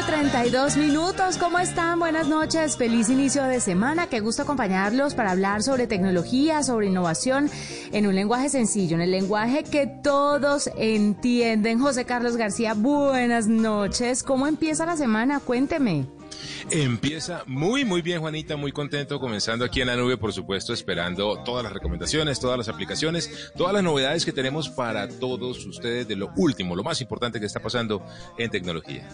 32 minutos, ¿cómo están? Buenas noches, feliz inicio de semana, qué gusto acompañarlos para hablar sobre tecnología, sobre innovación en un lenguaje sencillo, en el lenguaje que todos entienden. José Carlos García, buenas noches, ¿cómo empieza la semana? Cuénteme. Empieza muy, muy bien, Juanita, muy contento, comenzando aquí en la nube, por supuesto, esperando todas las recomendaciones, todas las aplicaciones, todas las novedades que tenemos para todos ustedes de lo último, lo más importante que está pasando en tecnología.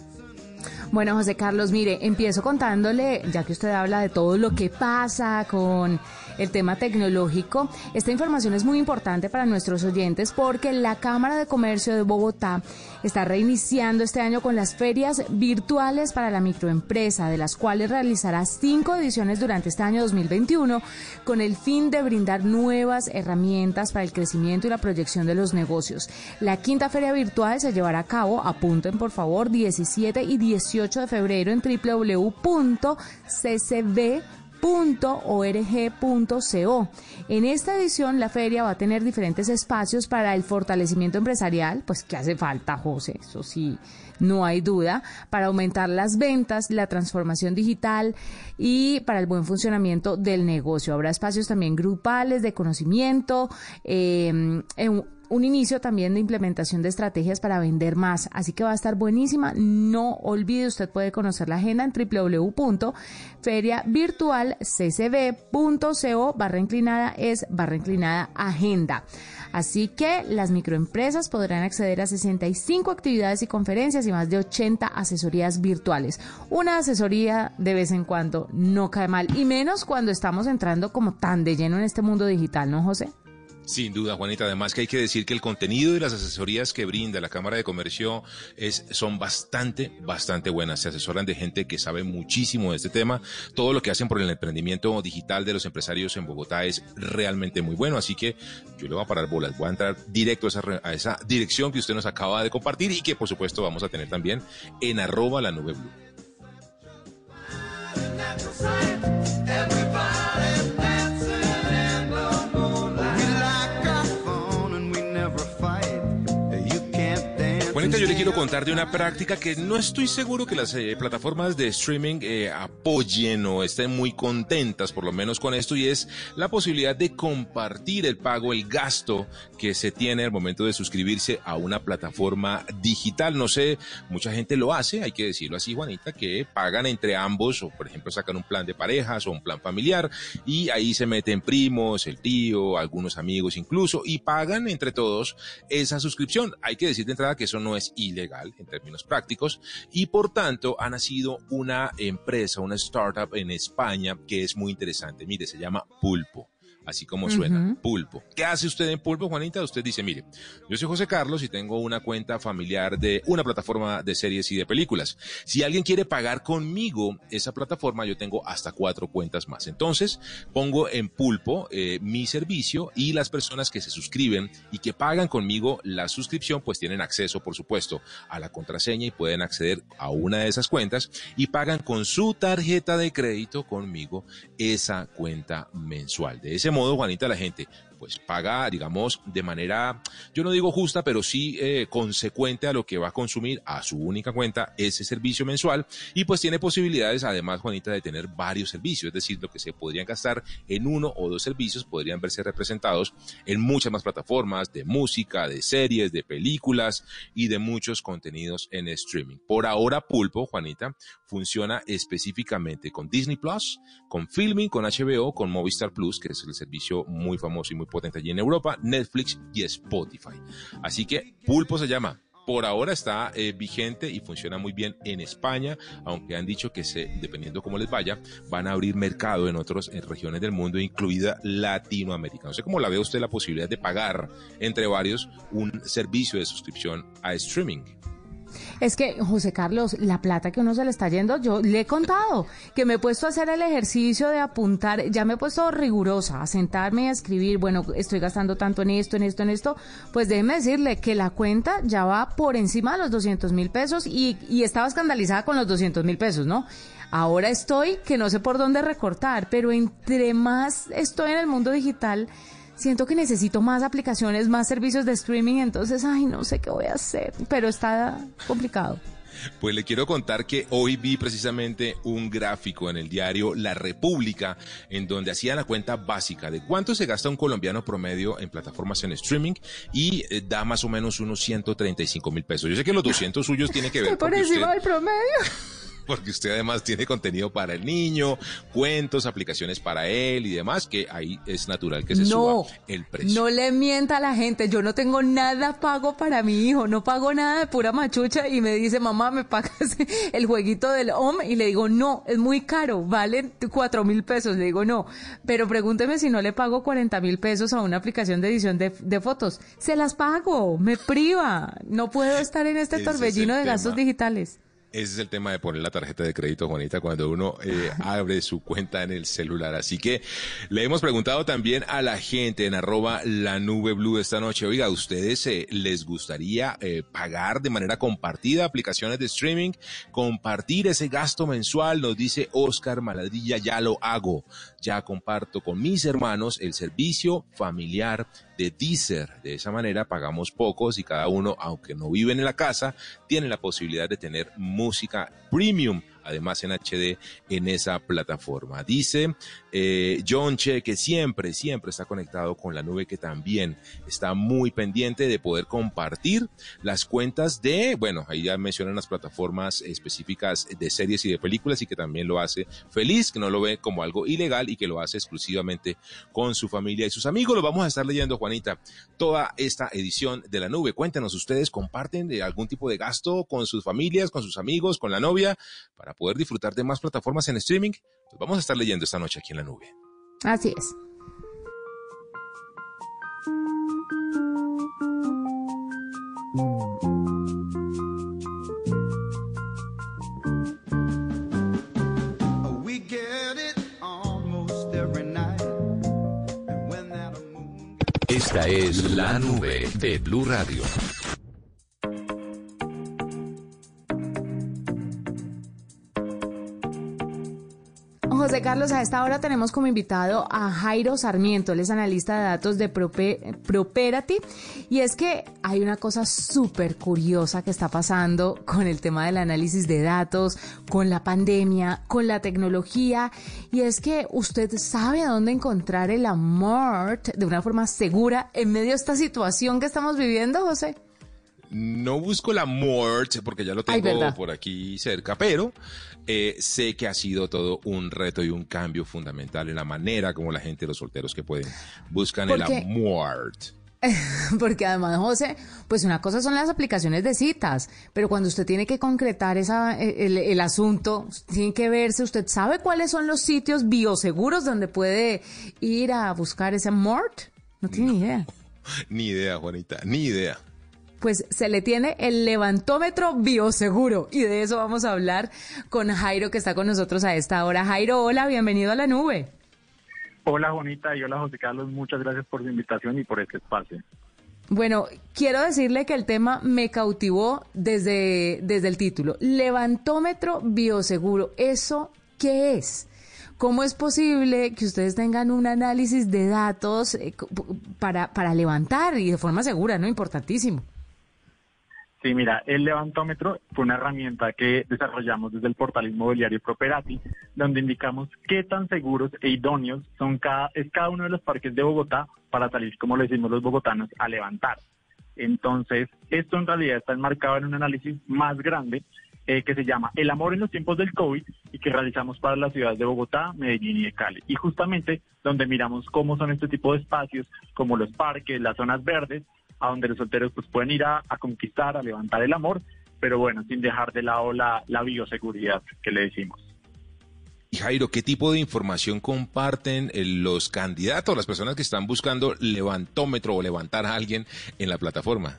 Bueno, José Carlos, mire, empiezo contándole, ya que usted habla de todo lo que pasa con el tema tecnológico, esta información es muy importante para nuestros oyentes porque la Cámara de Comercio de Bogotá está reiniciando este año con las ferias virtuales para la microempresa, de las cuales realizará cinco ediciones durante este año 2021 con el fin de brindar nuevas herramientas para el crecimiento y la proyección de los negocios. La quinta feria virtual se llevará a cabo, apunten por favor, 17 y 18 de febrero en www.ccb .org.co. En esta edición la feria va a tener diferentes espacios para el fortalecimiento empresarial, pues que hace falta, José, eso sí, no hay duda, para aumentar las ventas, la transformación digital y para el buen funcionamiento del negocio. Habrá espacios también grupales de conocimiento, eh, un inicio también de implementación de estrategias para vender más. Así que va a estar buenísima. No olvide, usted puede conocer la agenda en www.feriavirtualccb.co barra inclinada es barra inclinada agenda. Así que las microempresas podrán acceder a 65 actividades y conferencias y más de 80 asesorías virtuales. Una asesoría de vez en cuando no cae mal y menos cuando estamos entrando como tan de lleno en este mundo digital, ¿no, José? Sin duda, Juanita. Además que hay que decir que el contenido y las asesorías que brinda la Cámara de Comercio es, son bastante, bastante buenas. Se asesoran de gente que sabe muchísimo de este tema. Todo lo que hacen por el emprendimiento digital de los empresarios en Bogotá es realmente muy bueno. Así que yo le voy a parar bolas. Voy a entrar directo a esa, dirección que usted nos acaba de compartir y que por supuesto vamos a tener también en arroba la nube blue. Yo le quiero contar de una práctica que no estoy seguro que las eh, plataformas de streaming eh, apoyen o estén muy contentas, por lo menos con esto, y es la posibilidad de compartir el pago, el gasto que se tiene al momento de suscribirse a una plataforma digital. No sé, mucha gente lo hace, hay que decirlo así, Juanita, que pagan entre ambos, o por ejemplo sacan un plan de parejas o un plan familiar, y ahí se meten primos, el tío, algunos amigos incluso, y pagan entre todos esa suscripción. Hay que decir de entrada que eso no es ilegal en términos prácticos y por tanto ha nacido una empresa, una startup en España que es muy interesante. Mire, se llama Pulpo así como suena, pulpo. ¿Qué hace usted en pulpo, Juanita? Usted dice, mire, yo soy José Carlos y tengo una cuenta familiar de una plataforma de series y de películas. Si alguien quiere pagar conmigo esa plataforma, yo tengo hasta cuatro cuentas más. Entonces, pongo en pulpo eh, mi servicio y las personas que se suscriben y que pagan conmigo la suscripción, pues tienen acceso, por supuesto, a la contraseña y pueden acceder a una de esas cuentas y pagan con su tarjeta de crédito conmigo esa cuenta mensual. De ese modo, modo, Juanita, la gente pues paga, digamos, de manera, yo no digo justa, pero sí eh, consecuente a lo que va a consumir a su única cuenta ese servicio mensual y pues tiene posibilidades, además, Juanita, de tener varios servicios, es decir, lo que se podrían gastar en uno o dos servicios podrían verse representados en muchas más plataformas de música, de series, de películas y de muchos contenidos en streaming. Por ahora, Pulpo, Juanita, funciona específicamente con Disney Plus, con Filming, con HBO, con Movistar Plus, que es el servicio muy famoso y muy potente allí en Europa, Netflix y Spotify. Así que Pulpo se llama por ahora está eh, vigente y funciona muy bien en España, aunque han dicho que se, dependiendo cómo les vaya, van a abrir mercado en otras regiones del mundo, incluida Latinoamérica. No sé cómo la ve usted la posibilidad de pagar entre varios un servicio de suscripción a streaming. Es que, José Carlos, la plata que uno se le está yendo, yo le he contado que me he puesto a hacer el ejercicio de apuntar, ya me he puesto rigurosa, a sentarme y a escribir, bueno, estoy gastando tanto en esto, en esto, en esto, pues déjeme decirle que la cuenta ya va por encima de los 200 mil pesos y, y estaba escandalizada con los 200 mil pesos, ¿no? Ahora estoy que no sé por dónde recortar, pero entre más estoy en el mundo digital, siento que necesito más aplicaciones, más servicios de streaming, entonces, ay, no sé qué voy a hacer, pero está complicado. Pues le quiero contar que hoy vi precisamente un gráfico en el diario La República en donde hacía la cuenta básica de cuánto se gasta un colombiano promedio en plataformas en streaming y eh, da más o menos unos 135 mil pesos. Yo sé que los 200 suyos tienen que ver por encima del promedio porque usted además tiene contenido para el niño, cuentos, aplicaciones para él y demás, que ahí es natural que se suba el precio. No le mienta a la gente, yo no tengo nada pago para mi hijo, no pago nada de pura machucha y me dice, mamá, ¿me pagas el jueguito del home? Y le digo, no, es muy caro, vale cuatro mil pesos. Le digo, no, pero pregúnteme si no le pago 40 mil pesos a una aplicación de edición de, de, fotos. Se las pago, me priva, no puedo estar en este torbellino de gastos digitales. Ese es el tema de poner la tarjeta de crédito, Juanita, cuando uno eh, abre su cuenta en el celular. Así que le hemos preguntado también a la gente en arroba la nube blue esta noche. Oiga, ¿a ustedes eh, les gustaría eh, pagar de manera compartida aplicaciones de streaming? Compartir ese gasto mensual, nos dice Oscar Maladilla, ya lo hago. Ya comparto con mis hermanos el servicio familiar de Deezer. De esa manera pagamos pocos y cada uno, aunque no viven en la casa, tiene la posibilidad de tener música premium además en HD en esa plataforma. Dice eh, John Che que siempre, siempre está conectado con la nube, que también está muy pendiente de poder compartir las cuentas de, bueno, ahí ya mencionan las plataformas específicas de series y de películas y que también lo hace feliz, que no lo ve como algo ilegal y que lo hace exclusivamente con su familia y sus amigos. Lo vamos a estar leyendo, Juanita, toda esta edición de la nube. Cuéntanos, ¿ustedes comparten de algún tipo de gasto con sus familias, con sus amigos, con la novia, para poder disfrutar de más plataformas en streaming, pues vamos a estar leyendo esta noche aquí en la nube. Así es. Esta es la nube de Blue Radio. Carlos, a esta hora tenemos como invitado a Jairo Sarmiento, él es analista de datos de Property, y es que hay una cosa súper curiosa que está pasando con el tema del análisis de datos, con la pandemia, con la tecnología, y es que usted sabe a dónde encontrar el amor de una forma segura en medio de esta situación que estamos viviendo, José. No busco la muerte porque ya lo tengo por aquí cerca, pero eh, sé que ha sido todo un reto y un cambio fundamental en la manera como la gente, los solteros que pueden, buscan el amor. Porque además, José, pues una cosa son las aplicaciones de citas, pero cuando usted tiene que concretar esa, e, el, asunto, tiene que verse, usted sabe cuáles son los sitios bioseguros donde puede ir a buscar ese amor. No tiene ni idea. Ni idea, Juanita, ni idea pues se le tiene el levantómetro bioseguro y de eso vamos a hablar con Jairo que está con nosotros a esta hora. Jairo, hola, bienvenido a la nube. Hola Juanita y hola José Carlos, muchas gracias por su invitación y por este espacio. Bueno, quiero decirle que el tema me cautivó desde, desde el título. Levantómetro bioseguro, ¿eso qué es? ¿Cómo es posible que ustedes tengan un análisis de datos eh, para, para levantar y de forma segura, no? Importantísimo. Sí, mira, el levantómetro fue una herramienta que desarrollamos desde el portal inmobiliario Properati, donde indicamos qué tan seguros e idóneos son cada, es cada uno de los parques de Bogotá para salir, como le decimos los bogotanos, a levantar. Entonces, esto en realidad está enmarcado en un análisis más grande eh, que se llama El amor en los tiempos del COVID y que realizamos para las ciudades de Bogotá, Medellín y de Cali. Y justamente donde miramos cómo son este tipo de espacios, como los parques, las zonas verdes, a donde los solteros pues pueden ir a, conquistar, a levantar el amor, pero bueno, sin dejar de lado la, bioseguridad que le decimos. Y Jairo, ¿qué tipo de información comparten eh, los candidatos, las personas que están buscando levantómetro o levantar a alguien en la plataforma?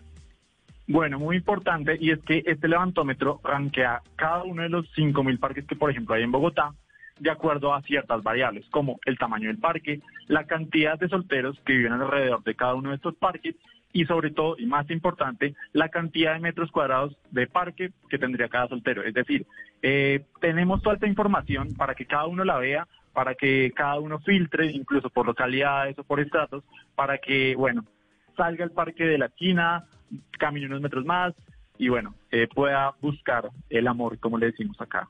Bueno, muy importante, y es que este levantómetro rankea cada uno de los 5.000 parques que, por ejemplo, hay en Bogotá, de acuerdo a ciertas variables, como el tamaño del parque, la cantidad de solteros que viven alrededor de cada uno de estos parques y sobre todo, y más importante, la cantidad de metros cuadrados de parque que tendría cada soltero. Es decir, eh, tenemos toda esta información para que cada uno la vea, para que cada uno filtre, incluso por localidades o por estratos, para que, bueno, salga el parque de la esquina, camine unos metros más y bueno, eh, pueda buscar el amor, como le decimos acá.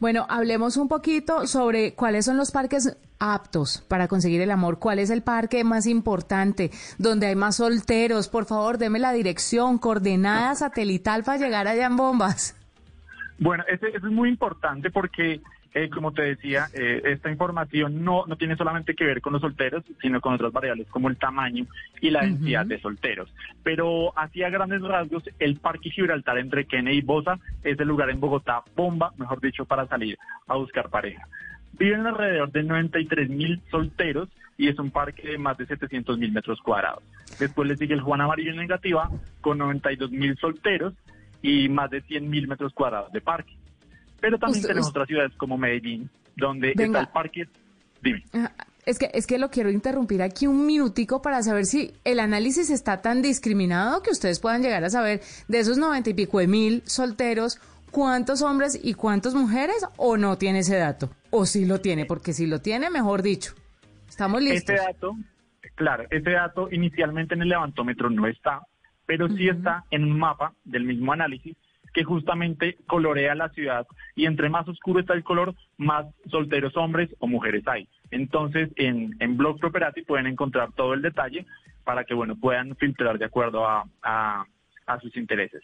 Bueno, hablemos un poquito sobre cuáles son los parques aptos para conseguir el amor. ¿Cuál es el parque más importante? Donde hay más solteros. Por favor, deme la dirección, coordenada satelital para llegar allá en bombas. Bueno, eso es muy importante porque eh, como te decía, eh, esta información no, no tiene solamente que ver con los solteros, sino con otras variables como el tamaño y la densidad de solteros. Pero así a grandes rasgos, el Parque Gibraltar entre Kennedy y Bosa es el lugar en Bogotá, bomba, mejor dicho, para salir a buscar pareja. Viven alrededor de 93 mil solteros y es un parque de más de 700 mil metros cuadrados. Después le sigue el Juan Amarillo Negativa con 92 mil solteros y más de 100 mil metros cuadrados de parque. Pero también tenemos otras ciudades como Medellín, donde está el parque. Dime. Ah, es que, es que lo quiero interrumpir aquí un minutico para saber si el análisis está tan discriminado que ustedes puedan llegar a saber de esos noventa y pico de mil solteros, cuántos hombres y cuántas mujeres, o no tiene ese dato. O sí lo tiene, porque si lo tiene, mejor dicho. Estamos listos. Este dato, claro, este dato inicialmente en el levantómetro no está, pero sí está en un mapa del mismo análisis que justamente colorea la ciudad y entre más oscuro está el color, más solteros hombres o mujeres hay. Entonces, en, en Blog Property pueden encontrar todo el detalle para que, bueno, puedan filtrar de acuerdo a, a, sus intereses.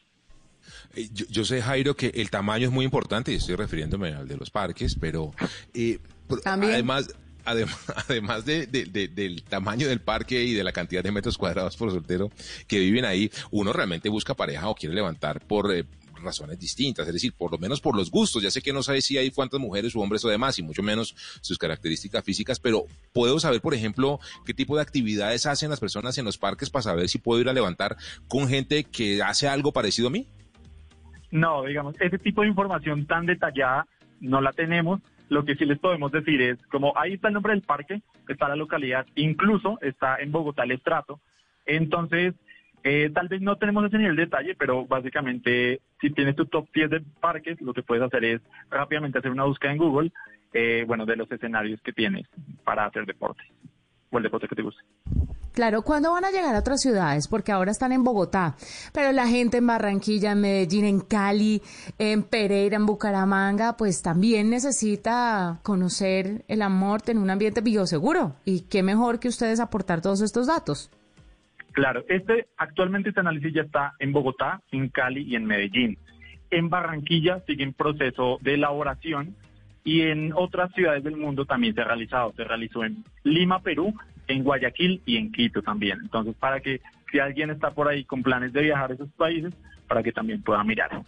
Eh, yo, sé, Jairo, que el tamaño es muy importante, y estoy refiriéndome al de los parques, pero eh, además, además, además de, del tamaño del parque y de la cantidad de metros cuadrados por soltero que viven ahí, uno realmente busca pareja o quiere levantar por, eh, razones distintas, es decir, por lo menos por los gustos. Ya sé que no sabe si hay cuántas mujeres o hombres o demás, y mucho menos sus características físicas, pero puedo saber, por ejemplo, qué tipo de actividades hacen las personas en los parques para saber si puedo ir a levantar con gente que hace algo parecido a mí. No, digamos, ese tipo de información tan detallada no la tenemos. Lo que sí les podemos decir es, como ahí está el nombre del parque, está la localidad, incluso está en Bogotá el estrato. Entonces, eh, tal vez no tenemos ese nivel de detalle, pero básicamente si tienes tu top 10 de parques, lo que puedes hacer es rápidamente hacer una búsqueda en Google, eh, bueno, de los escenarios que tienes para hacer deporte o el deporte que te guste. Claro, ¿cuándo van a llegar a otras ciudades? Porque ahora están en Bogotá, pero la gente en Barranquilla, en Medellín, en Cali, en Pereira, en Bucaramanga, pues también necesita conocer el amor en un ambiente bioseguro. Y qué mejor que ustedes aportar todos estos datos. Claro, este actualmente este análisis ya está en Bogotá, en Cali y en Medellín. En Barranquilla sigue en proceso de elaboración y en otras ciudades del mundo también se ha realizado. Se realizó en Lima, Perú, en Guayaquil y en Quito también. Entonces, para que si alguien está por ahí con planes de viajar a esos países, para que también pueda mirar.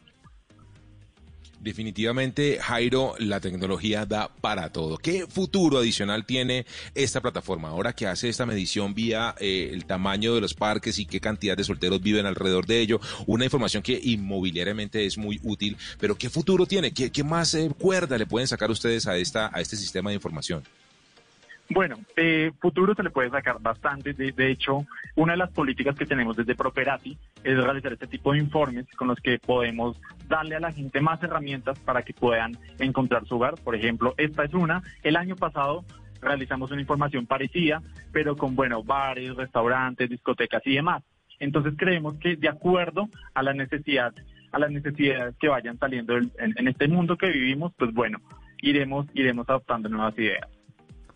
Definitivamente, Jairo, la tecnología da para todo. ¿Qué futuro adicional tiene esta plataforma ahora que hace esta medición vía eh, el tamaño de los parques y qué cantidad de solteros viven alrededor de ello? Una información que inmobiliariamente es muy útil, pero ¿qué futuro tiene? ¿Qué, más eh, cuerda le pueden sacar ustedes a, esta, a este sistema de información? Bueno, eh, futuro se le puede sacar bastante. De, hecho, una de las políticas que tenemos desde Properati es realizar este tipo de informes con los que podemos darle a la gente más herramientas para que puedan encontrar su hogar. Por ejemplo, esta es una. El año pasado realizamos una información parecida, pero con, bueno, bares, restaurantes, discotecas y demás. Entonces creemos que de acuerdo a la necesidad, a las necesidades que vayan saliendo en, en este mundo que vivimos, pues bueno, iremos, iremos adoptando nuevas ideas.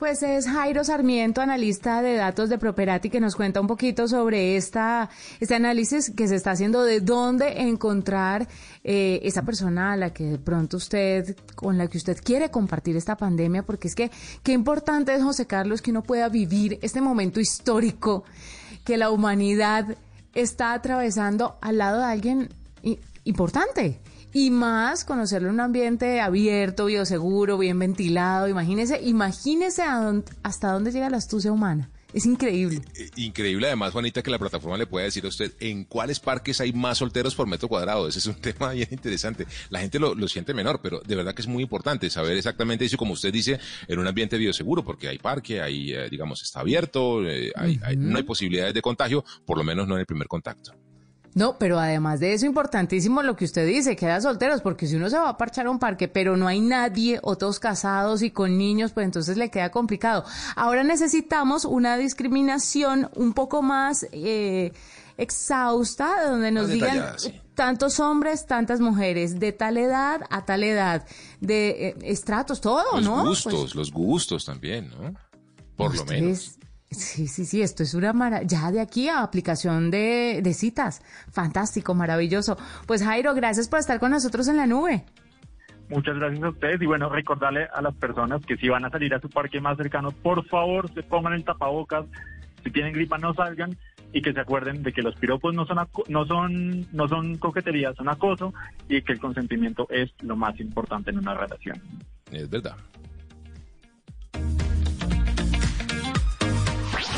Pues es Jairo Sarmiento, analista de datos de Properati, que nos cuenta un poquito sobre esta, este análisis que se está haciendo de dónde encontrar eh, esa persona a la que de pronto usted, con la que usted quiere compartir esta pandemia, porque es que qué importante es, José Carlos, que uno pueda vivir este momento histórico que la humanidad está atravesando al lado de alguien importante y más conocerlo en un ambiente abierto, bioseguro, bien ventilado. Imagínese, imagínese hasta dónde llega la astucia humana. Es increíble. Eh, eh, increíble además, Juanita, que la plataforma le pueda decir a usted en cuáles parques hay más solteros por metro cuadrado. Ese es un tema bien interesante. La gente lo, siente menor, pero de verdad que es muy importante saber exactamente eso, como usted dice, en un ambiente bioseguro, porque hay parque, hay, eh, digamos, está abierto, no hay posibilidades de contagio, por lo menos no en el primer contacto. No, pero además de eso, importantísimo lo que usted dice, queda solteros, porque si uno se va a parchar a un parque, pero no hay nadie, otros casados y con niños, pues entonces le queda complicado. Ahora necesitamos una discriminación un poco más eh, exhausta, donde nos digan tantos hombres, tantas mujeres, de tal edad a tal edad, de eh, estratos, todo, ¿no? Los gustos, pues los gustos también, ¿no? Por lo menos. Sí, sí, sí, esto es una maravilla. Ya de aquí a aplicación de, de citas. Fantástico, maravilloso. Pues Jairo, gracias por estar con nosotros en la nube. Muchas gracias a ustedes y bueno, recordarle a las personas que si van a salir a su parque más cercano, por favor se pongan el tapabocas, si tienen gripa no salgan y que se acuerden de que los piropos no son no son no son coquetería, son acoso y que el consentimiento es lo más importante en una relación. Es verdad.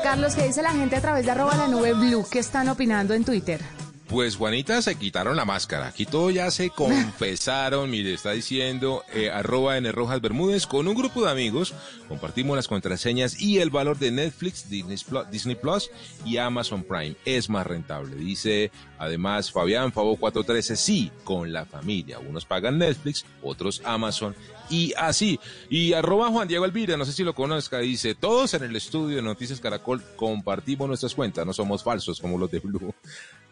Carlos, ¿qué dice la gente a través de arroba la nube blue que están opinando en Twitter? Pues Juanita se quitaron la máscara. Aquí todo ya se confesaron. Mire, está diciendo eh, arroba N Rojas Bermúdez. Con un grupo de amigos compartimos las contraseñas y el valor de Netflix, Disney Plus, y Amazon Prime. Es más rentable. Dice además Fabián Fabo 413. Sí, con la familia. Unos pagan Netflix, otros Amazon y así. Y arroba Juan Diego Elvira, no sé si lo conozca, dice, todos en el estudio de Noticias Caracol compartimos nuestras cuentas, no somos falsos como los de Blue.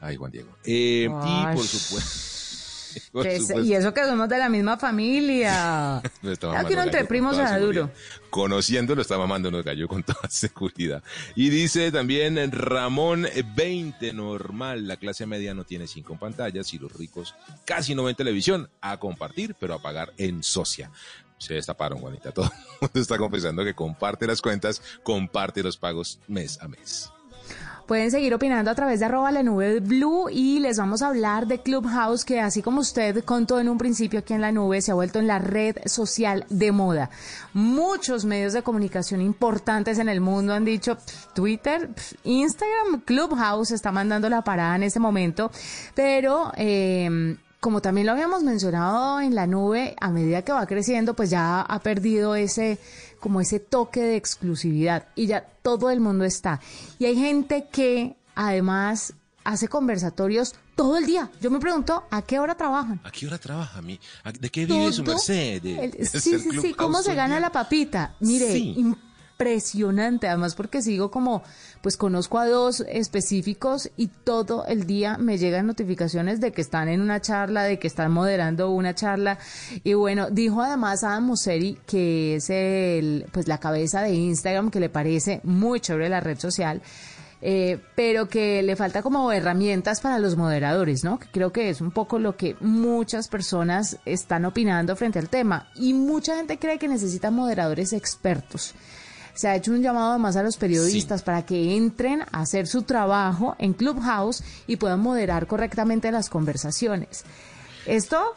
Ay, Juan Diego. Eh, y por supuesto... Y eso que somos de la misma familia. Aquí no entre primos a duro. Conociéndolo, está mamando nos gallo con toda seguridad. Y dice también Ramón 20, normal, la clase media no tiene cinco pantallas y los ricos casi no ven televisión a compartir, pero a pagar en socia se destaparon, Juanita. Todo el mundo está confesando que comparte las cuentas, comparte los pagos mes a mes. Pueden seguir opinando a través de arroba la nube blue y les vamos a hablar de Clubhouse que así como usted contó en un principio aquí en la nube se ha vuelto en la red social de moda. Muchos medios de comunicación importantes en el mundo han dicho Twitter, Instagram, Clubhouse está mandando la parada en este momento, pero eh, como también lo habíamos mencionado en la nube, a medida que va creciendo, pues ya ha perdido ese, como ese toque de exclusividad y ya todo el mundo está. Y hay gente que además hace conversatorios todo el día. Yo me pregunto, ¿a qué hora trabajan? ¿A qué hora trabaja? ¿De qué vive su merced? sí, sí, sí, ¿cómo se gana la papita? Mire, impresionante, además porque sigo como, pues conozco a dos específicos y todo el día me llegan notificaciones de que están en una charla, de que están moderando una charla. Y bueno, dijo además Adam Mosseri, que es el, pues la cabeza de Instagram, que le parece muy chévere la red social, eh, pero que le falta como herramientas para los moderadores, ¿no? Que creo que es un poco lo que muchas personas están opinando frente al tema. Y mucha gente cree que necesitan moderadores expertos. Se ha hecho un llamado además a los periodistas para que entren a hacer su trabajo en Clubhouse y puedan moderar correctamente las conversaciones. Esto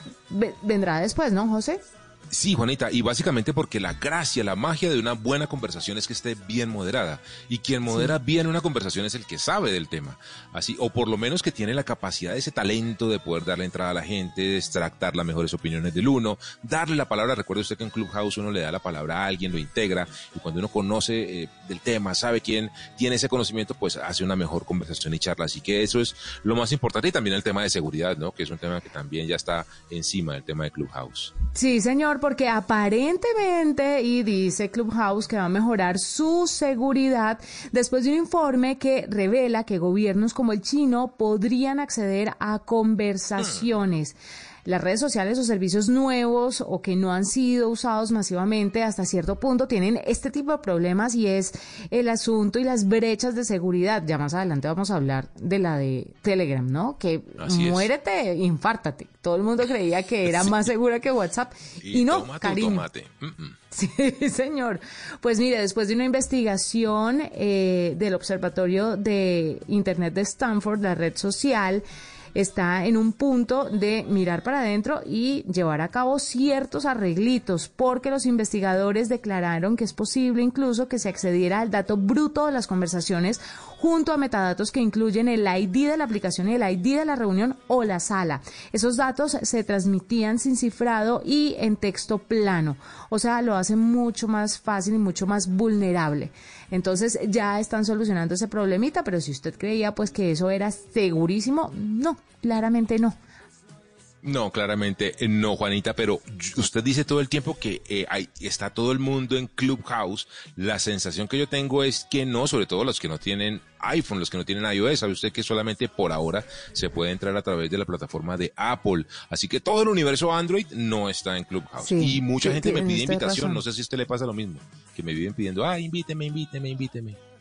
vendrá después, ¿no, José? Sí, Juanita, y básicamente porque la gracia, la magia de una buena conversación es que esté bien moderada. Y quien modera bien una conversación es el que sabe del tema. Así, o por lo menos que tiene la capacidad, ese talento de poder darle entrada a la gente, extractar las mejores opiniones del uno, darle la palabra. Recuerde usted que en Clubhouse uno le da la palabra a alguien, lo integra, y cuando uno conoce eh, del tema, sabe quién tiene ese conocimiento, pues hace una mejor conversación y charla. Así que eso es lo más importante. Y también el tema de seguridad, ¿no? Que es un tema que también ya está encima del tema de Clubhouse. Sí, señor porque aparentemente, y dice Clubhouse que va a mejorar su seguridad después de un informe que revela que gobiernos como el chino podrían acceder a conversaciones las redes sociales o servicios nuevos o que no han sido usados masivamente hasta cierto punto tienen este tipo de problemas y es el asunto y las brechas de seguridad. Ya más adelante vamos a hablar de la de Telegram, ¿no? Que muérete, infártate. Todo el mundo creía que era más segura que WhatsApp y, no, cariño. Sí, señor. Pues mire, después de una investigación eh, del Observatorio de Internet de Stanford, la red social, está en un punto de mirar para adentro y llevar a cabo ciertos arreglitos, porque los investigadores declararon que es posible incluso que se accediera al dato bruto de las conversaciones junto a metadatos que incluyen el ID de la aplicación y el ID de la reunión o la sala. Esos datos se transmitían sin cifrado y en texto plano, o sea, lo hace mucho más fácil y mucho más vulnerable. Entonces ya están solucionando ese problemita, pero si usted creía pues que eso era segurísimo, no, claramente no. No, claramente eh, no, Juanita, pero usted dice todo el tiempo que eh, está todo el mundo en Clubhouse. La sensación que yo tengo es que no, sobre todo los que no tienen iPhone, los que no tienen iOS. Sabe usted que solamente por ahora se puede entrar a través de la plataforma de Apple. Así que todo el universo Android no está en Clubhouse. y mucha gente me pide invitación. No sé si a usted le pasa lo mismo, que me viven pidiendo, ah, invíteme, invíteme, invíteme.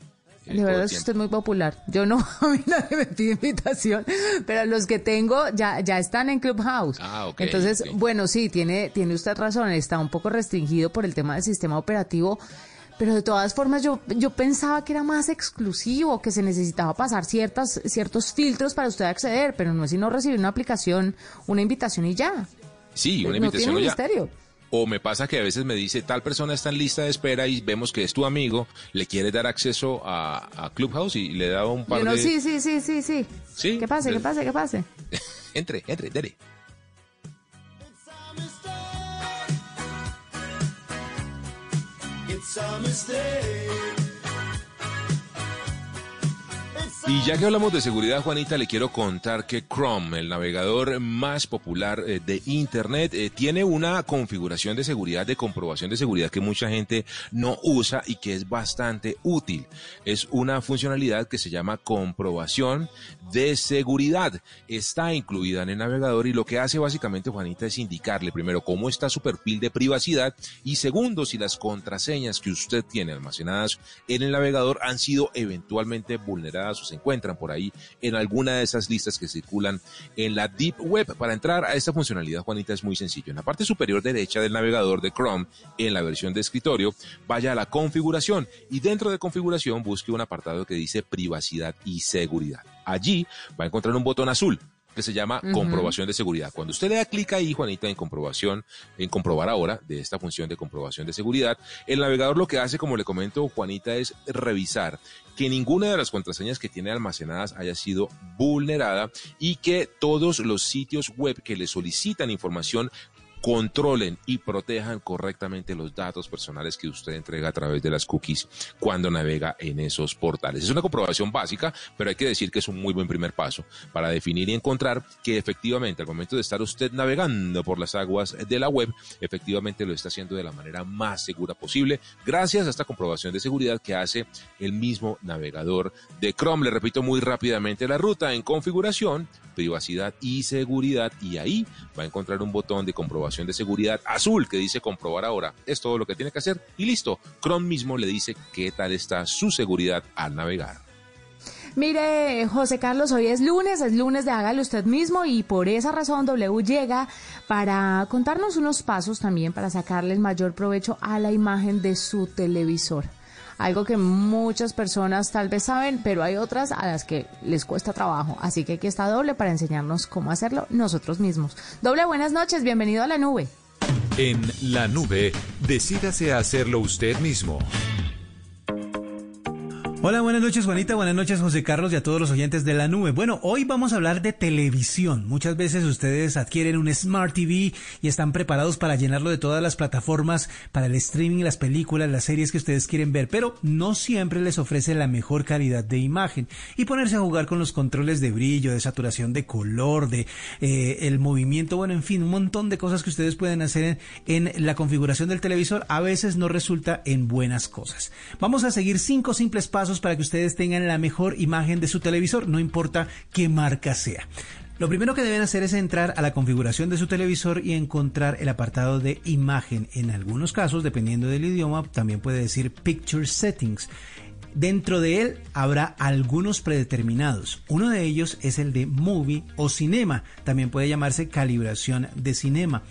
De verdad es que usted es muy popular. Yo no, a mí nadie me pide invitación, pero los que tengo ya, ya están en Clubhouse. Ah, ok. Entonces, bueno, sí, tiene, tiene usted razón, está un poco restringido por el tema del sistema operativo, pero de todas formas yo, yo pensaba que era más exclusivo, que se necesitaba pasar ciertas, ciertos filtros para usted acceder, pero no es sino recibir una aplicación, una invitación y ya. Sí, una invitación no tiene misterio. O me pasa que a veces me dice, tal persona está en lista de espera y vemos que es tu amigo, le quieres dar acceso a, Clubhouse y le da un par de... Sí, sí, sí, sí, sí. ¿Sí? ¿Qué pase, qué pase, qué pase? entre, entre, dele. It's a mistake. Y ya que hablamos de seguridad, Juanita, le quiero contar que Chrome, el navegador más popular eh, de Internet, eh, tiene una configuración de seguridad, de comprobación de seguridad que mucha gente no usa y que es bastante útil. Es una funcionalidad que se llama comprobación de seguridad. Está incluida en el navegador y lo que hace básicamente, Juanita, es indicarle primero cómo está su perfil de privacidad y segundo, si las contraseñas que usted tiene almacenadas en el navegador han sido eventualmente vulneradas encuentran por ahí en alguna de esas listas que circulan en la Deep Web. Para entrar a esta funcionalidad, Juanita, es muy sencillo. En la parte superior derecha del navegador de Chrome, en la versión de escritorio, vaya a la configuración y dentro de configuración busque un apartado que dice privacidad y seguridad. Allí va a encontrar un botón azul que se llama comprobación de seguridad. Cuando usted le da clic ahí, Juanita, en comprobación, en comprobar ahora de esta función de comprobación de seguridad, el navegador lo que hace, como le comento, Juanita, es revisar que ninguna de las contraseñas que tiene almacenadas haya sido vulnerada y que todos los sitios web que le solicitan información controlen y protejan correctamente los datos personales que usted entrega a través de las cookies cuando navega en esos portales. Es una comprobación básica, pero hay que decir que es un muy buen primer paso para definir y encontrar que efectivamente al momento de estar usted navegando por las aguas de la web, efectivamente lo está haciendo de la manera más segura posible, gracias a esta comprobación de seguridad que hace el mismo navegador de Chrome. Le repito muy rápidamente la ruta en configuración, privacidad y seguridad y ahí va a encontrar un botón de comprobación de seguridad azul que dice comprobar ahora. Es todo lo que tiene que hacer y listo. Chrome mismo le dice qué tal está su seguridad al navegar. Mire, José Carlos, hoy es lunes, es lunes de hágalo usted mismo y por esa razón W llega para contarnos unos pasos también para sacarle el mayor provecho a la imagen de su televisor. Algo que muchas personas tal vez saben, pero hay otras a las que les cuesta trabajo. Así que aquí está Doble para enseñarnos cómo hacerlo nosotros mismos. Doble, buenas noches, bienvenido a la nube. En la nube, decídase a hacerlo usted mismo. Hola, buenas noches Juanita, buenas noches José Carlos y a todos los oyentes de la nube. Bueno, hoy vamos a hablar de televisión. Muchas veces ustedes adquieren un Smart TV y están preparados para llenarlo de todas las plataformas para el streaming, las películas, las series que ustedes quieren ver, pero no siempre les ofrece la mejor calidad de imagen y ponerse a jugar con los controles de brillo, de saturación de color, de eh, el movimiento, bueno, en fin, un montón de cosas que ustedes pueden hacer en, en la configuración del televisor a veces no resulta en buenas cosas. Vamos a seguir cinco simples pasos para que ustedes tengan la mejor imagen de su televisor, no importa qué marca sea. Lo primero que deben hacer es entrar a la configuración de su televisor y encontrar el apartado de imagen. En algunos casos, dependiendo del idioma, también puede decir Picture Settings. Dentro de él habrá algunos predeterminados. Uno de ellos es el de Movie o Cinema. También puede llamarse calibración de cinema.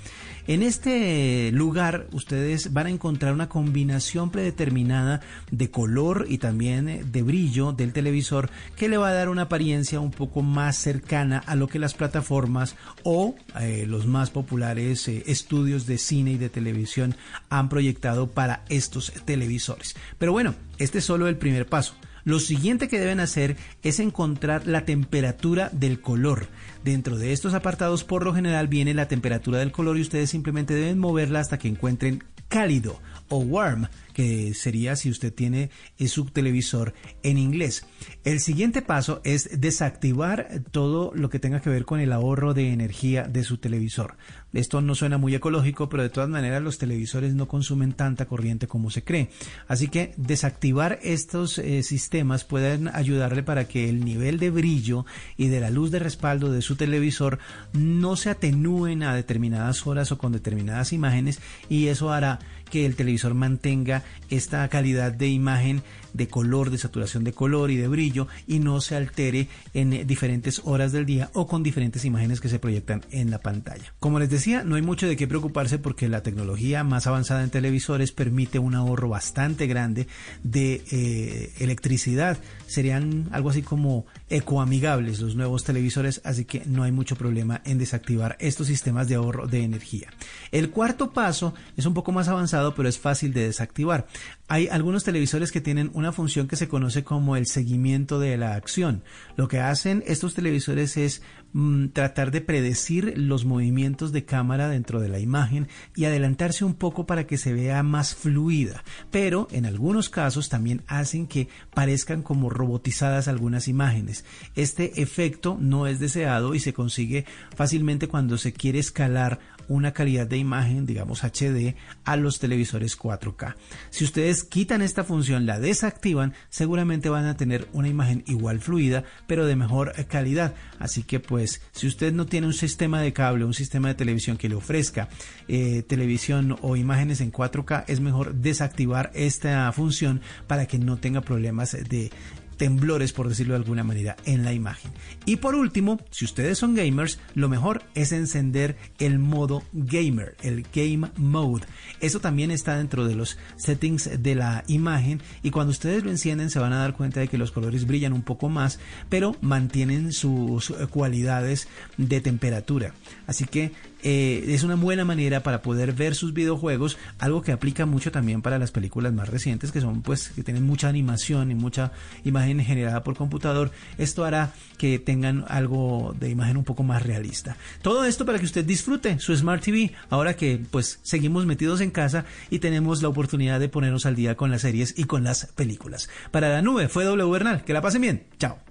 En este lugar ustedes van a encontrar una combinación predeterminada de color y también de brillo del televisor que le va a dar una apariencia un poco más cercana a lo que las plataformas o eh, los más populares eh, estudios de cine y de televisión han proyectado para estos televisores. Pero bueno, este es solo el primer paso. Lo siguiente que deben hacer es encontrar la temperatura del color. Dentro de estos apartados por lo general viene la temperatura del color y ustedes simplemente deben moverla hasta que encuentren cálido o warm, que sería si usted tiene su televisor en inglés. El siguiente paso es desactivar todo lo que tenga que ver con el ahorro de energía de su televisor. Esto no suena muy ecológico, pero de todas maneras los televisores no consumen tanta corriente como se cree. Así que desactivar estos eh, sistemas pueden ayudarle para que el nivel de brillo y de la luz de respaldo de su televisor no se atenúen a determinadas horas o con determinadas imágenes y eso hará que el televisor mantenga esta calidad de imagen de color, de saturación de color y de brillo y no se altere en diferentes horas del día o con diferentes imágenes que se proyectan en la pantalla. Como les decía, no hay mucho de qué preocuparse porque la tecnología más avanzada en televisores permite un ahorro bastante grande de eh, electricidad. Serían algo así como ecoamigables los nuevos televisores, así que no hay mucho problema en desactivar estos sistemas de ahorro de energía. El cuarto paso es un poco más avanzado, pero es fácil de desactivar. Hay algunos televisores que tienen una función que se conoce como el seguimiento de la acción. Lo que hacen estos televisores es mm, tratar de predecir los movimientos de cámara dentro de la imagen y adelantarse un poco para que se vea más fluida. Pero en algunos casos también hacen que parezcan como robotizadas algunas imágenes. Este efecto no es deseado y se consigue fácilmente cuando se quiere escalar una calidad de imagen, digamos HD, a los televisores 4K. Si ustedes quitan esta función, la desactivan, seguramente van a tener una imagen igual fluida, pero de mejor calidad. Así que pues, si usted no tiene un sistema de cable, un sistema de televisión que le ofrezca eh, televisión o imágenes en 4K, es mejor desactivar esta función para que no tenga problemas de temblores, por decirlo de alguna manera, en la imagen. Y por último, si ustedes son gamers, lo mejor es encender el modo gamer, el game mode. Eso también está dentro de los settings de la imagen y cuando ustedes lo encienden se van a dar cuenta de que los colores brillan un poco más, pero mantienen sus cualidades de temperatura. Así que eh, es una buena manera para poder ver sus videojuegos, algo que aplica mucho también para las películas más recientes, que son pues que tienen mucha animación y mucha imagen generada por computador. Esto hará que tengan algo de imagen un poco más realista. Todo esto para que usted disfrute su Smart TV, ahora que pues seguimos metidos en casa y tenemos la oportunidad de ponernos al día con las series y con las películas. Para la nube fue W Bernal, que la pasen bien. Chao.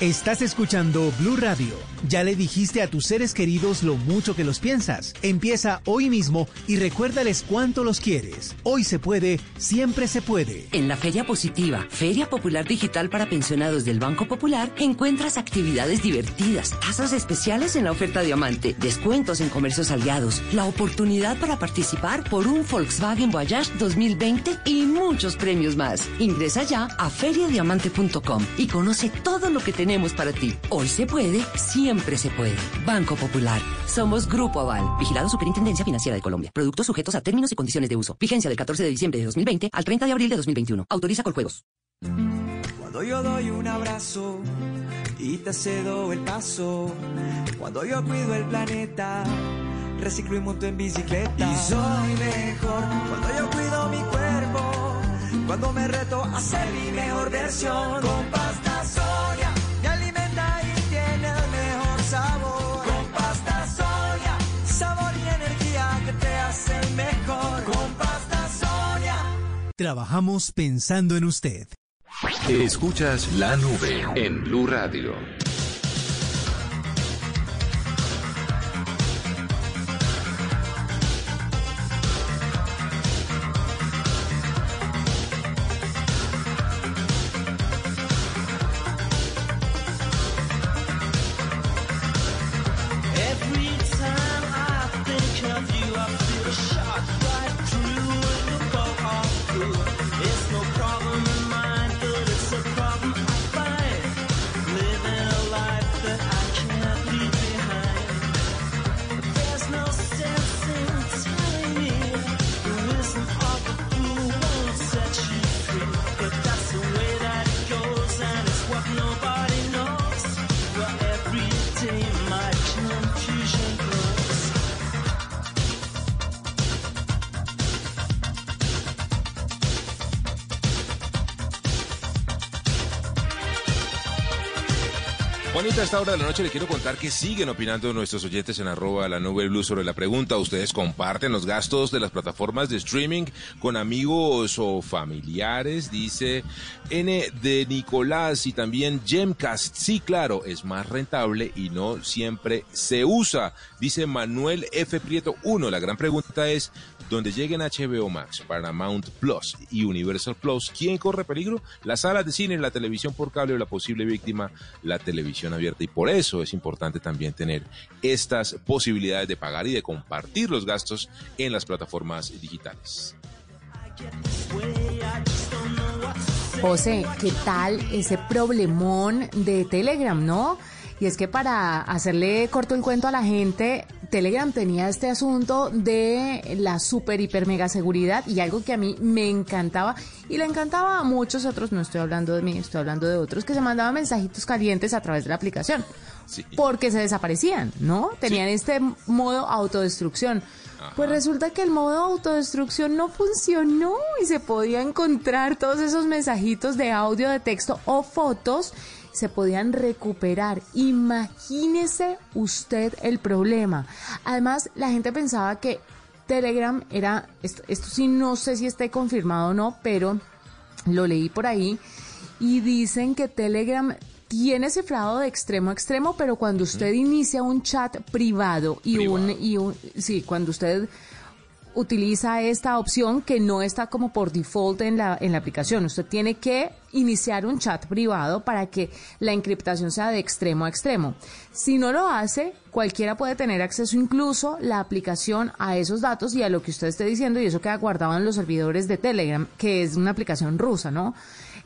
Estás escuchando Blue Radio. Ya le dijiste a tus seres queridos lo mucho que los piensas. Empieza hoy mismo y recuérdales cuánto los quieres. Hoy se puede, siempre se puede. En la Feria Positiva, Feria Popular Digital para Pensionados del Banco Popular, encuentras actividades divertidas, tasas especiales en la oferta Diamante, descuentos en comercios aliados, la oportunidad para participar por un Volkswagen Voyage 2020 y muchos premios más. Ingresa ya a feriadiamante.com y conoce todo lo que te tenemos para ti. Hoy se puede, siempre se puede. Banco Popular. Somos Grupo Aval. Vigilado Superintendencia Financiera de Colombia. Productos sujetos a términos y condiciones de uso. Vigencia del 14 de diciembre de 2020 al 30 de abril de 2021. Autoriza con juegos. Cuando yo doy un abrazo y te cedo el paso. Cuando yo cuido el planeta. Reciclo y monto en bicicleta. Y soy mejor cuando yo cuido mi cuerpo. Cuando me reto a ser mi mejor versión. Con pasta Trabajamos pensando en usted. Escuchas la nube en Blue Radio. Esta hora de la noche le quiero contar que siguen opinando nuestros oyentes en arroba la nube blue sobre la pregunta. ¿Ustedes comparten los gastos de las plataformas de streaming con amigos o familiares? Dice N de Nicolás y también Gemcast. Sí, claro, es más rentable y no siempre se usa. Dice Manuel F. Prieto 1. La gran pregunta es, donde lleguen HBO Max, Paramount Plus y Universal Plus, ¿quién corre peligro? Las salas de cine, la televisión por cable o la posible víctima, la televisión abierta. Y por eso es importante también tener estas posibilidades de pagar y de compartir los gastos en las plataformas digitales. José, ¿qué tal ese problemón de Telegram, no? Y es que para hacerle corto el cuento a la gente, Telegram tenía este asunto de la super, hiper, mega seguridad y algo que a mí me encantaba y le encantaba a muchos otros, no estoy hablando de mí, estoy hablando de otros, que se mandaban mensajitos calientes a través de la aplicación. Porque se desaparecían, ¿no? Tenían este modo autodestrucción. Pues resulta que el modo autodestrucción no funcionó y se podía encontrar todos esos mensajitos de audio, de texto o fotos se podían recuperar. Imagínese usted el problema. Además, la gente pensaba que Telegram era, esto, sí no sé si esté confirmado o no, pero lo leí por ahí y dicen que Telegram tiene cifrado de extremo a extremo, pero cuando usted inicia un chat privado y un y un sí, cuando usted utiliza esta opción que no está como por default en la, en la aplicación. Usted tiene que iniciar un chat privado para que la encriptación sea de extremo a extremo. Si no lo hace, cualquiera puede tener acceso incluso la aplicación a esos datos y a lo que usted esté diciendo y eso queda guardado en los servidores de Telegram, que es una aplicación rusa, ¿no?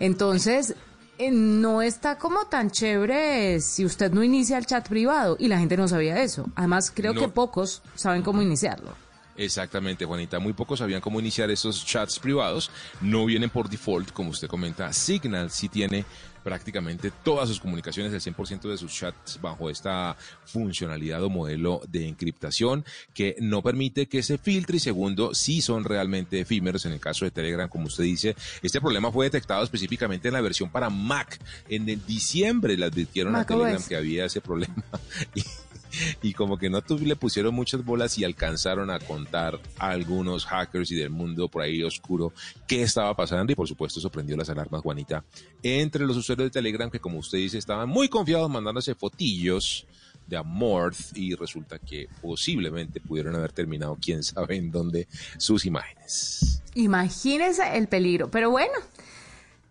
Entonces, eh, no está como tan chévere si usted no inicia el chat privado y la gente no sabía eso. Además, creo que pocos saben cómo iniciarlo. Exactamente, Juanita. Muy pocos sabían cómo iniciar esos chats privados. No vienen por default, como usted comenta. Signal sí tiene prácticamente todas sus comunicaciones, el 100% de sus chats bajo esta funcionalidad o modelo de encriptación que no permite que se filtre y segundo, si son realmente efímeros en el caso de Telegram, como usted dice. Este problema fue detectado específicamente en la versión para Mac. En el diciembre le advirtieron a Telegram que había ese problema. y como que no le pusieron muchas bolas y alcanzaron a contar a algunos hackers y del mundo por ahí oscuro qué estaba pasando. Y por supuesto sorprendió las alarmas Juanita. Entre los usuarios de Telegram que como usted dice estaban muy confiados mandándose fotillos de amor y resulta que posiblemente pudieron haber terminado quién sabe en dónde sus imágenes. Imagínense el peligro, pero bueno,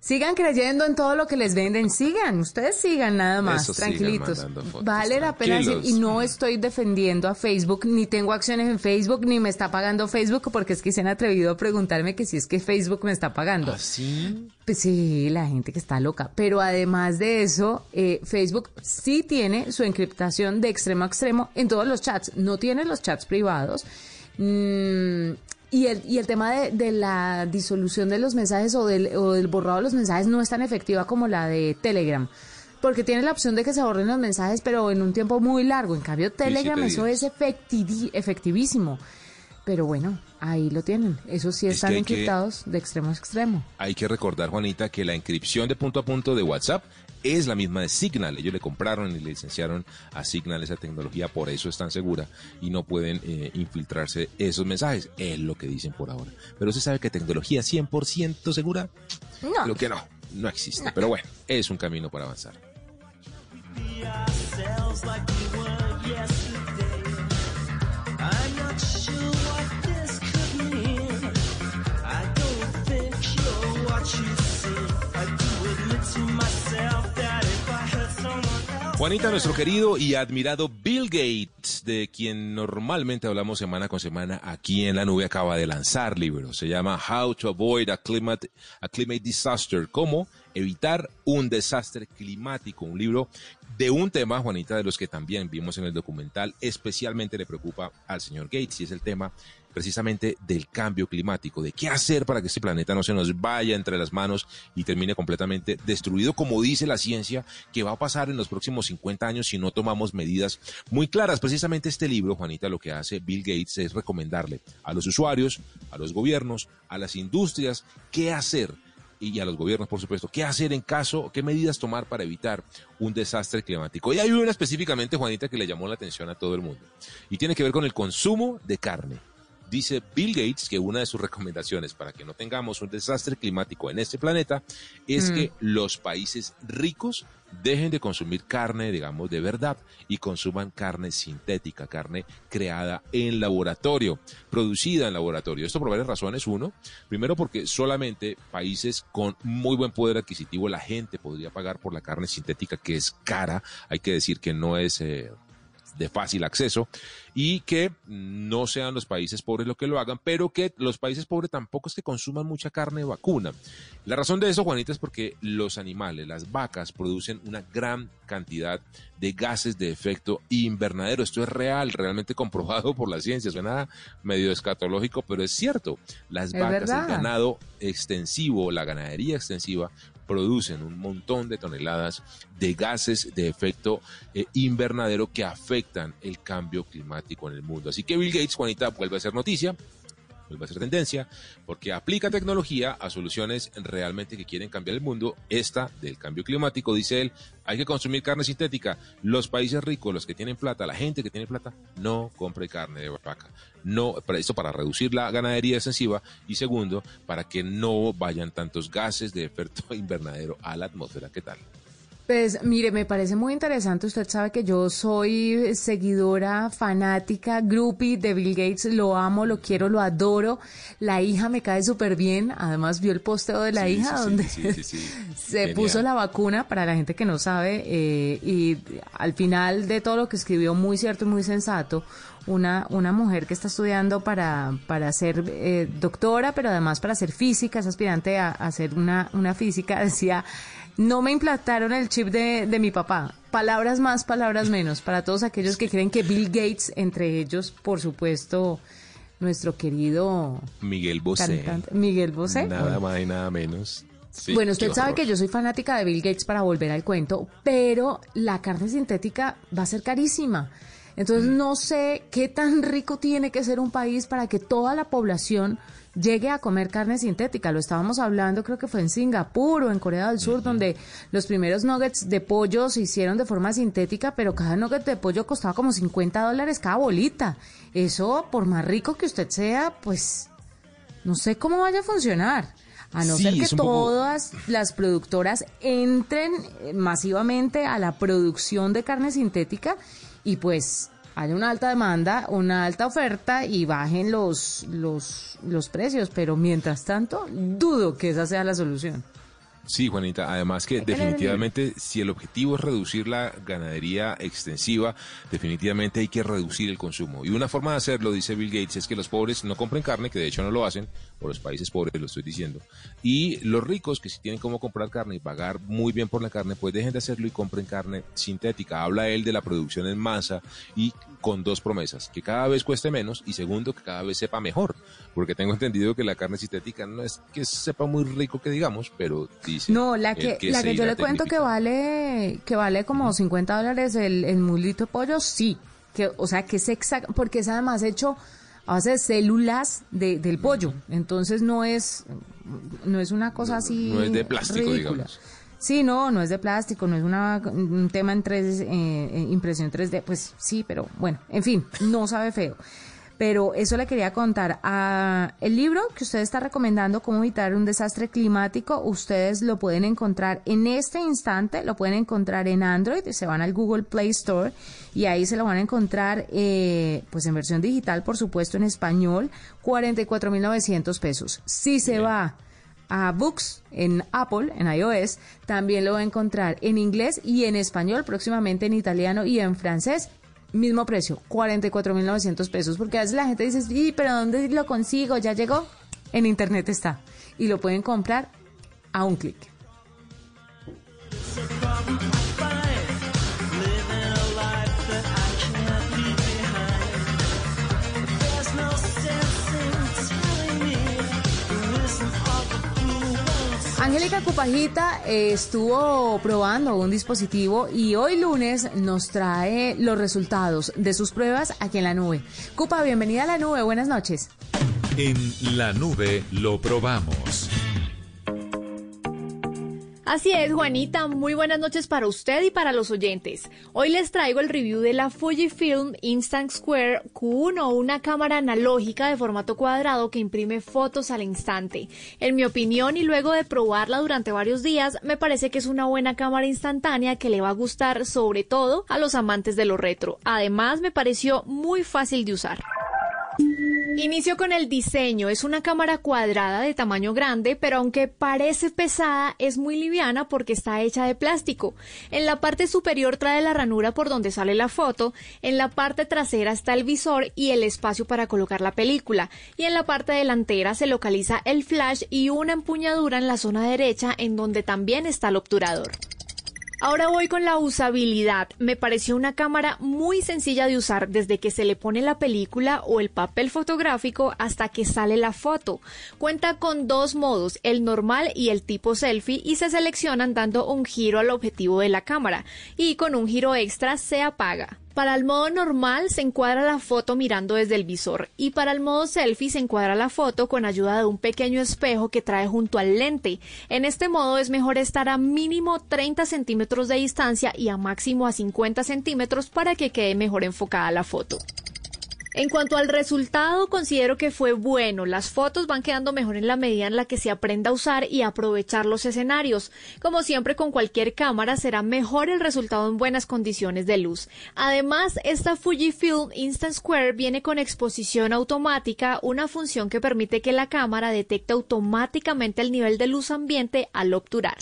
Sigan creyendo en todo lo que les venden, sigan, ustedes sigan nada más, tranquilitos. vale la pena decir, y no estoy defendiendo a Facebook, ni tengo acciones en Facebook, ni me está pagando Facebook, porque es que se han atrevido a preguntarme que si es que Facebook me está pagando. ¿Ah, sí? Pues sí, la gente que está loca. Pero además de eso, eh, Facebook sí tiene su encriptación de extremo a extremo en todos los chats, no tiene los chats privados. Mm, y el, y el tema de, de, la disolución de los mensajes o del, o del borrado de los mensajes no es tan efectiva como la de Telegram. Porque tiene la opción de que se borren los mensajes, pero en un tiempo muy largo. En cambio, Telegram, eso es efectivísimo. Pero bueno, ahí lo tienen. Eso sí están encriptados de extremo a extremo. Hay que recordar, Juanita, que la inscripción de punto a punto de WhatsApp es la misma de Signal. Ellos le compraron y le licenciaron a Signal esa tecnología, por eso es tan segura y no pueden eh, infiltrarse esos mensajes. Es lo que dicen por ahora. Pero usted sabe que tecnología 100% segura, no. Creo que no, no existe. Pero bueno, es un camino para avanzar. Juanita, nuestro querido y admirado Bill Gates, de quien normalmente hablamos semana con semana aquí en la nube, acaba de lanzar libros. Se llama How to Avoid a Climate, a climate Disaster, cómo evitar un desastre climático, un libro de un tema, Juanita, de los que también vimos en el documental, especialmente le preocupa al señor Gates y es el tema precisamente del cambio climático, de qué hacer para que este planeta no se nos vaya entre las manos y termine completamente destruido, como dice la ciencia, que va a pasar en los próximos 50 años si no tomamos medidas muy claras. Precisamente este libro, Juanita, lo que hace Bill Gates es recomendarle a los usuarios, a los gobiernos, a las industrias, qué hacer y a los gobiernos, por supuesto, qué hacer en caso, qué medidas tomar para evitar un desastre climático. Y hay una específicamente, Juanita, que le llamó la atención a todo el mundo. Y tiene que ver con el consumo de carne. Dice Bill Gates que una de sus recomendaciones para que no tengamos un desastre climático en este planeta es mm. que los países ricos dejen de consumir carne, digamos, de verdad y consuman carne sintética, carne creada en laboratorio, producida en laboratorio. Esto por varias razones. Uno, primero porque solamente países con muy buen poder adquisitivo la gente podría pagar por la carne sintética que es cara. Hay que decir que no es... Eh, de fácil acceso y que no sean los países pobres los que lo hagan, pero que los países pobres tampoco es que consuman mucha carne vacuna. La razón de eso, Juanita, es porque los animales, las vacas, producen una gran cantidad de gases de efecto invernadero. Esto es real, realmente comprobado por la ciencia. Suena medio escatológico, pero es cierto. Las vacas, el ganado extensivo, la ganadería extensiva, producen un montón de toneladas de gases de efecto eh, invernadero que afectan el cambio climático en el mundo. Así que Bill Gates, Juanita, vuelve a ser noticia vuelve a ser tendencia, porque aplica tecnología a soluciones realmente que quieren cambiar el mundo. Esta del cambio climático, dice él, hay que consumir carne sintética. Los países ricos, los que tienen plata, la gente que tiene plata, no compre carne de vaca. No, esto para reducir la ganadería extensiva y segundo, para que no vayan tantos gases de efecto invernadero a la atmósfera. ¿Qué tal? Pues mire, me parece muy interesante. Usted sabe que yo soy seguidora, fanática, groupie de Bill Gates. Lo amo, lo quiero, lo adoro. La hija me cae súper bien. Además, vio el posteo de la hija donde se puso la vacuna, para la gente que no sabe. Eh, y al final de todo lo que escribió, muy cierto y muy sensato. Una, una mujer que está estudiando para, para ser eh, doctora, pero además para ser física, es aspirante a, a ser una, una física, decía no me implantaron el chip de, de mi papá. Palabras más, palabras menos. Para todos aquellos que creen que Bill Gates, entre ellos, por supuesto, nuestro querido Miguel Bosé. Miguel Bosé. Nada más y nada menos. bueno, usted sabe que yo soy fanática de Bill Gates para volver al cuento, pero la carne sintética va a ser carísima. Entonces mm. no sé qué tan rico tiene que ser un país para que toda la población llegue a comer carne sintética. Lo estábamos hablando, creo que fue en Singapur o en Corea del Sur, donde los primeros nuggets de pollo se hicieron de forma sintética, pero cada nugget de pollo costaba como 50 dólares cada bolita. Eso, por más rico que usted sea, pues no sé cómo vaya a funcionar. A no ser que todas las productoras entren masivamente a la producción de carne sintética y pues hay una alta demanda, una alta oferta y bajen los, los, los precios, pero mientras tanto dudo que esa sea la solución. Sí, Juanita, además que definitivamente si el objetivo es reducir la ganadería extensiva, definitivamente hay que reducir el consumo. Y una forma de hacerlo, dice Bill Gates, es que los pobres no compren carne, que de hecho no lo hacen, o los países pobres lo estoy diciendo, y los ricos que si tienen cómo comprar carne y pagar muy bien por la carne, pues dejen de hacerlo y compren carne sintética. Habla él de la producción en masa y con dos promesas, que cada vez cueste menos y segundo, que cada vez sepa mejor, porque tengo entendido que la carne sintética no es que sepa muy rico que digamos, pero no, la que, la que yo le cuento que vale, que vale como 50 dólares el, el mulito de pollo, sí. Que, o sea, que es exacto, porque es además hecho a base de células de, del pollo. Entonces no es, no es una cosa así. No es de plástico, digamos. Sí, no, no es de plástico, no es una, un tema en 3, eh, impresión 3D, pues sí, pero bueno, en fin, no sabe feo pero eso le quería contar. Ah, el libro que usted está recomendando, Cómo evitar un desastre climático, ustedes lo pueden encontrar en este instante, lo pueden encontrar en Android, se van al Google Play Store y ahí se lo van a encontrar eh, pues en versión digital, por supuesto, en español, 44.900 pesos. Si se va a Books en Apple, en iOS, también lo va a encontrar en inglés y en español, próximamente en italiano y en francés mismo precio, 44.900 pesos, porque a veces la gente dice, sí, pero ¿dónde lo consigo? ¿Ya llegó? En internet está. Y lo pueden comprar a un clic. Angélica Cupajita eh, estuvo probando un dispositivo y hoy lunes nos trae los resultados de sus pruebas aquí en la nube. Cupa, bienvenida a la nube, buenas noches. En la nube lo probamos. Así es, Juanita, muy buenas noches para usted y para los oyentes. Hoy les traigo el review de la Fujifilm Instant Square Q1, una cámara analógica de formato cuadrado que imprime fotos al instante. En mi opinión y luego de probarla durante varios días, me parece que es una buena cámara instantánea que le va a gustar sobre todo a los amantes de lo retro. Además, me pareció muy fácil de usar. Inicio con el diseño. Es una cámara cuadrada de tamaño grande, pero aunque parece pesada, es muy liviana porque está hecha de plástico. En la parte superior trae la ranura por donde sale la foto, en la parte trasera está el visor y el espacio para colocar la película, y en la parte delantera se localiza el flash y una empuñadura en la zona derecha en donde también está el obturador. Ahora voy con la usabilidad. Me pareció una cámara muy sencilla de usar desde que se le pone la película o el papel fotográfico hasta que sale la foto. Cuenta con dos modos, el normal y el tipo selfie y se seleccionan dando un giro al objetivo de la cámara y con un giro extra se apaga. Para el modo normal se encuadra la foto mirando desde el visor y para el modo selfie se encuadra la foto con ayuda de un pequeño espejo que trae junto al lente. En este modo es mejor estar a mínimo 30 centímetros de distancia y a máximo a 50 centímetros para que quede mejor enfocada la foto. En cuanto al resultado, considero que fue bueno. Las fotos van quedando mejor en la medida en la que se aprenda a usar y aprovechar los escenarios. Como siempre con cualquier cámara será mejor el resultado en buenas condiciones de luz. Además, esta Fujifilm Instant Square viene con exposición automática, una función que permite que la cámara detecte automáticamente el nivel de luz ambiente al obturar.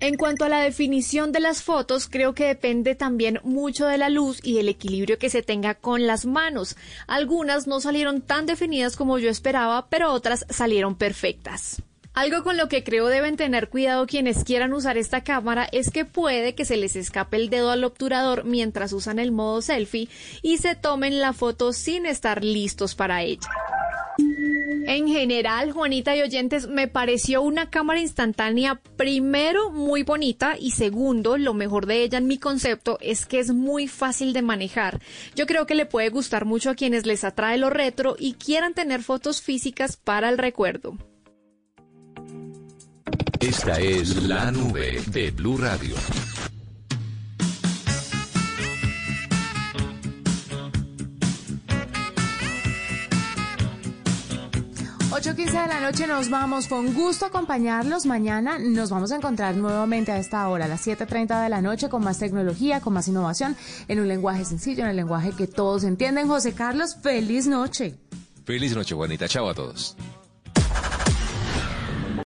En cuanto a la definición de las fotos, creo que depende también mucho de la luz y del equilibrio que se tenga con las manos. Algunas no salieron tan definidas como yo esperaba, pero otras salieron perfectas. Algo con lo que creo deben tener cuidado quienes quieran usar esta cámara es que puede que se les escape el dedo al obturador mientras usan el modo selfie y se tomen la foto sin estar listos para ella. En general, Juanita y oyentes, me pareció una cámara instantánea, primero, muy bonita y segundo, lo mejor de ella en mi concepto es que es muy fácil de manejar. Yo creo que le puede gustar mucho a quienes les atrae lo retro y quieran tener fotos físicas para el recuerdo. Esta es la nube de Blue Radio. 8.15 de la noche nos vamos. Con gusto acompañarlos. Mañana nos vamos a encontrar nuevamente a esta hora, a las 7.30 de la noche, con más tecnología, con más innovación, en un lenguaje sencillo, en el lenguaje que todos entienden. José Carlos, feliz noche. Feliz noche, Juanita. Chao a todos.